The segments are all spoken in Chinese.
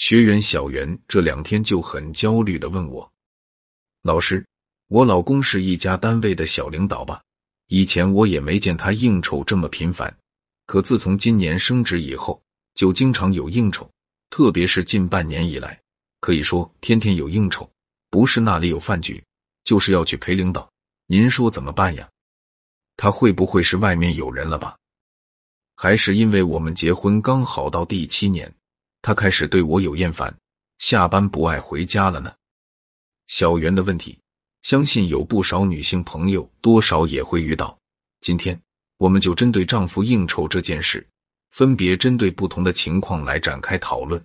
学员小袁这两天就很焦虑的问我：“老师，我老公是一家单位的小领导吧？以前我也没见他应酬这么频繁，可自从今年升职以后，就经常有应酬，特别是近半年以来，可以说天天有应酬，不是那里有饭局，就是要去陪领导。您说怎么办呀？他会不会是外面有人了吧？还是因为我们结婚刚好到第七年？”他开始对我有厌烦，下班不爱回家了呢。小袁的问题，相信有不少女性朋友多少也会遇到。今天，我们就针对丈夫应酬这件事，分别针对不同的情况来展开讨论。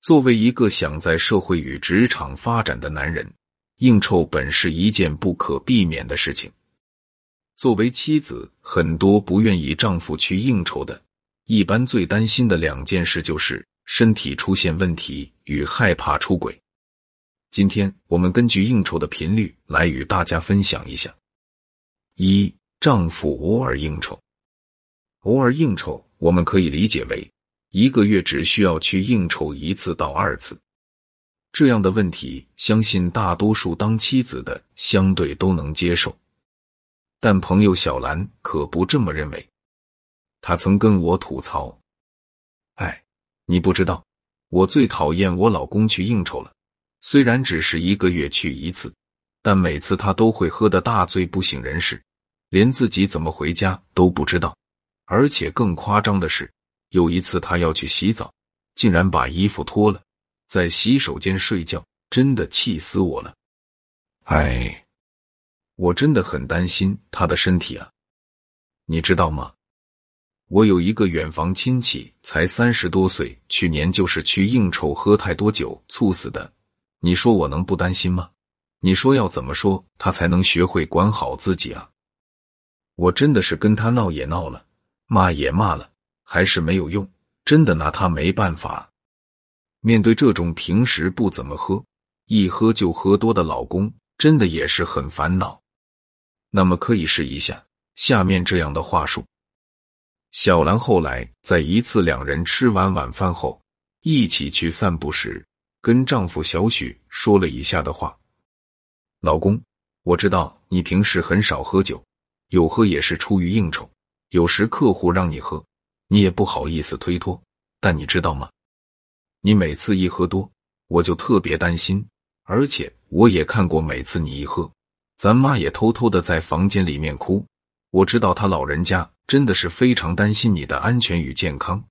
作为一个想在社会与职场发展的男人，应酬本是一件不可避免的事情。作为妻子，很多不愿意丈夫去应酬的，一般最担心的两件事就是。身体出现问题与害怕出轨。今天我们根据应酬的频率来与大家分享一下：一、丈夫偶尔应酬。偶尔应酬，我们可以理解为一个月只需要去应酬一次到二次。这样的问题，相信大多数当妻子的相对都能接受。但朋友小兰可不这么认为，她曾跟我吐槽：“哎。”你不知道，我最讨厌我老公去应酬了。虽然只是一个月去一次，但每次他都会喝得大醉不省人事，连自己怎么回家都不知道。而且更夸张的是，有一次他要去洗澡，竟然把衣服脱了，在洗手间睡觉，真的气死我了。哎，我真的很担心他的身体啊，你知道吗？我有一个远房亲戚，才三十多岁，去年就是去应酬喝太多酒猝死的。你说我能不担心吗？你说要怎么说他才能学会管好自己啊？我真的是跟他闹也闹了，骂也骂了，还是没有用，真的拿他没办法。面对这种平时不怎么喝，一喝就喝多的老公，真的也是很烦恼。那么可以试一下下面这样的话术。小兰后来在一次两人吃完晚饭后一起去散步时，跟丈夫小许说了以下的话：“老公，我知道你平时很少喝酒，有喝也是出于应酬，有时客户让你喝，你也不好意思推脱。但你知道吗？你每次一喝多，我就特别担心，而且我也看过每次你一喝，咱妈也偷偷的在房间里面哭。我知道她老人家。”真的是非常担心你的安全与健康，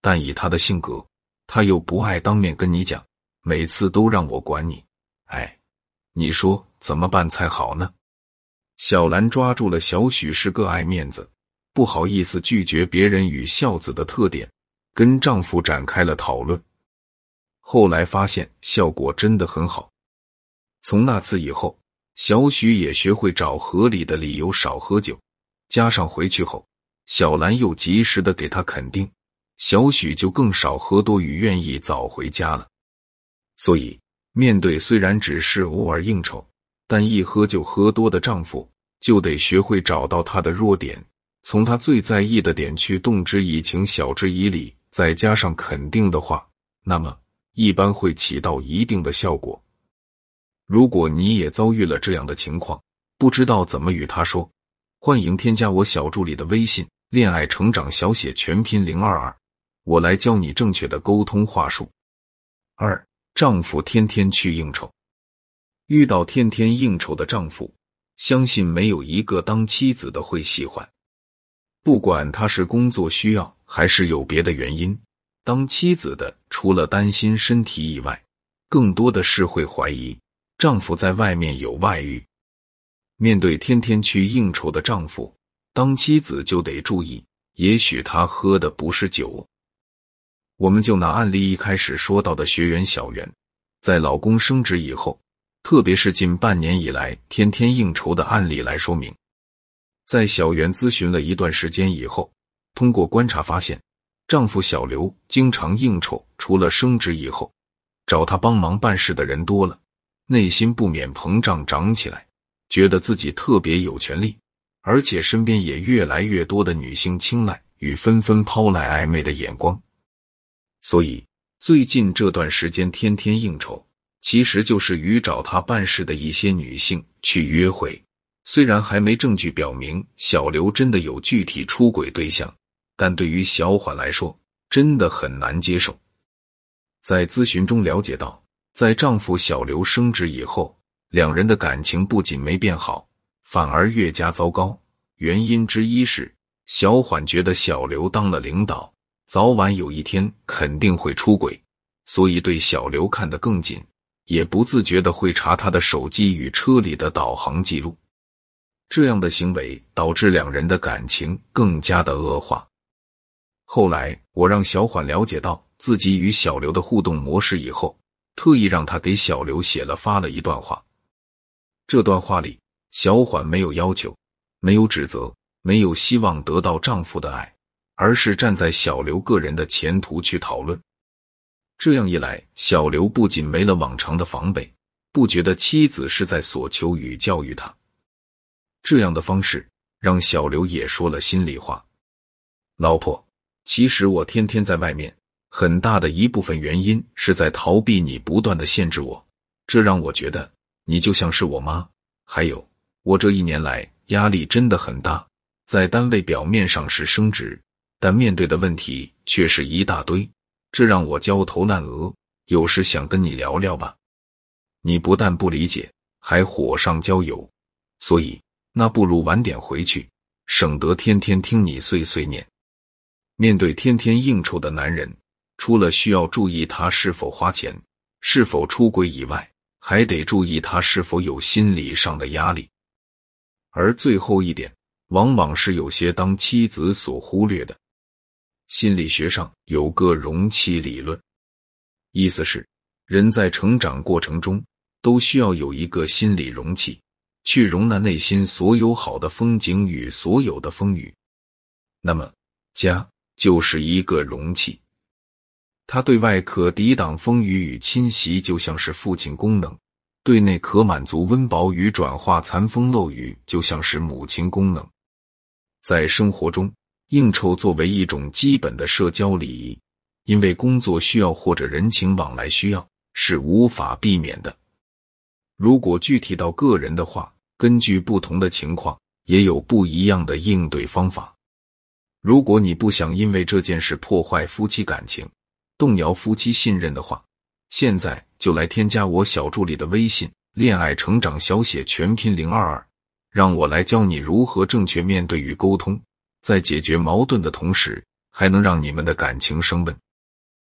但以他的性格，他又不爱当面跟你讲，每次都让我管你。哎，你说怎么办才好呢？小兰抓住了小许是个爱面子、不好意思拒绝别人与孝子的特点，跟丈夫展开了讨论。后来发现效果真的很好。从那次以后，小许也学会找合理的理由少喝酒，加上回去后。小兰又及时的给他肯定，小许就更少喝多与愿意早回家了。所以，面对虽然只是偶尔应酬，但一喝就喝多的丈夫，就得学会找到他的弱点，从他最在意的点去动之以情，晓之以理，再加上肯定的话，那么一般会起到一定的效果。如果你也遭遇了这样的情况，不知道怎么与他说，欢迎添加我小助理的微信。恋爱成长小写全拼零二二，我来教你正确的沟通话术。二，丈夫天天去应酬，遇到天天应酬的丈夫，相信没有一个当妻子的会喜欢。不管他是工作需要还是有别的原因，当妻子的除了担心身体以外，更多的是会怀疑丈夫在外面有外遇。面对天天去应酬的丈夫。当妻子就得注意，也许他喝的不是酒。我们就拿案例一开始说到的学员小袁，在老公升职以后，特别是近半年以来天天应酬的案例来说明。在小袁咨询了一段时间以后，通过观察发现，丈夫小刘经常应酬，除了升职以后，找他帮忙办事的人多了，内心不免膨胀涨起来，觉得自己特别有权利。而且身边也越来越多的女性青睐与纷纷抛来暧昧的眼光，所以最近这段时间天天应酬，其实就是与找他办事的一些女性去约会。虽然还没证据表明小刘真的有具体出轨对象，但对于小缓来说，真的很难接受。在咨询中了解到，在丈夫小刘升职以后，两人的感情不仅没变好，反而越加糟糕。原因之一是小缓觉得小刘当了领导，早晚有一天肯定会出轨，所以对小刘看得更紧，也不自觉的会查他的手机与车里的导航记录。这样的行为导致两人的感情更加的恶化。后来，我让小缓了解到。自己与小刘的互动模式以后，特意让他给小刘写了发了一段话。这段话里，小缓没有要求，没有指责，没有希望得到丈夫的爱，而是站在小刘个人的前途去讨论。这样一来，小刘不仅没了往常的防备，不觉得妻子是在索求与教育他。这样的方式让小刘也说了心里话：“老婆，其实我天天在外面。”很大的一部分原因是在逃避你不断的限制我，这让我觉得你就像是我妈。还有，我这一年来压力真的很大，在单位表面上是升职，但面对的问题却是一大堆，这让我焦头烂额。有时想跟你聊聊吧，你不但不理解，还火上浇油。所以，那不如晚点回去，省得天天听你碎碎念。面对天天应酬的男人。除了需要注意他是否花钱、是否出轨以外，还得注意他是否有心理上的压力。而最后一点，往往是有些当妻子所忽略的。心理学上有个容器理论，意思是人在成长过程中都需要有一个心理容器，去容纳内心所有好的风景与所有的风雨。那么，家就是一个容器。它对外可抵挡风雨与侵袭，就像是父亲功能；对内可满足温饱与转化残风漏雨，就像是母亲功能。在生活中，应酬作为一种基本的社交礼仪，因为工作需要或者人情往来需要，是无法避免的。如果具体到个人的话，根据不同的情况，也有不一样的应对方法。如果你不想因为这件事破坏夫妻感情，动摇夫妻信任的话，现在就来添加我小助理的微信“恋爱成长小写全拼零二二”，让我来教你如何正确面对与沟通，在解决矛盾的同时，还能让你们的感情升温。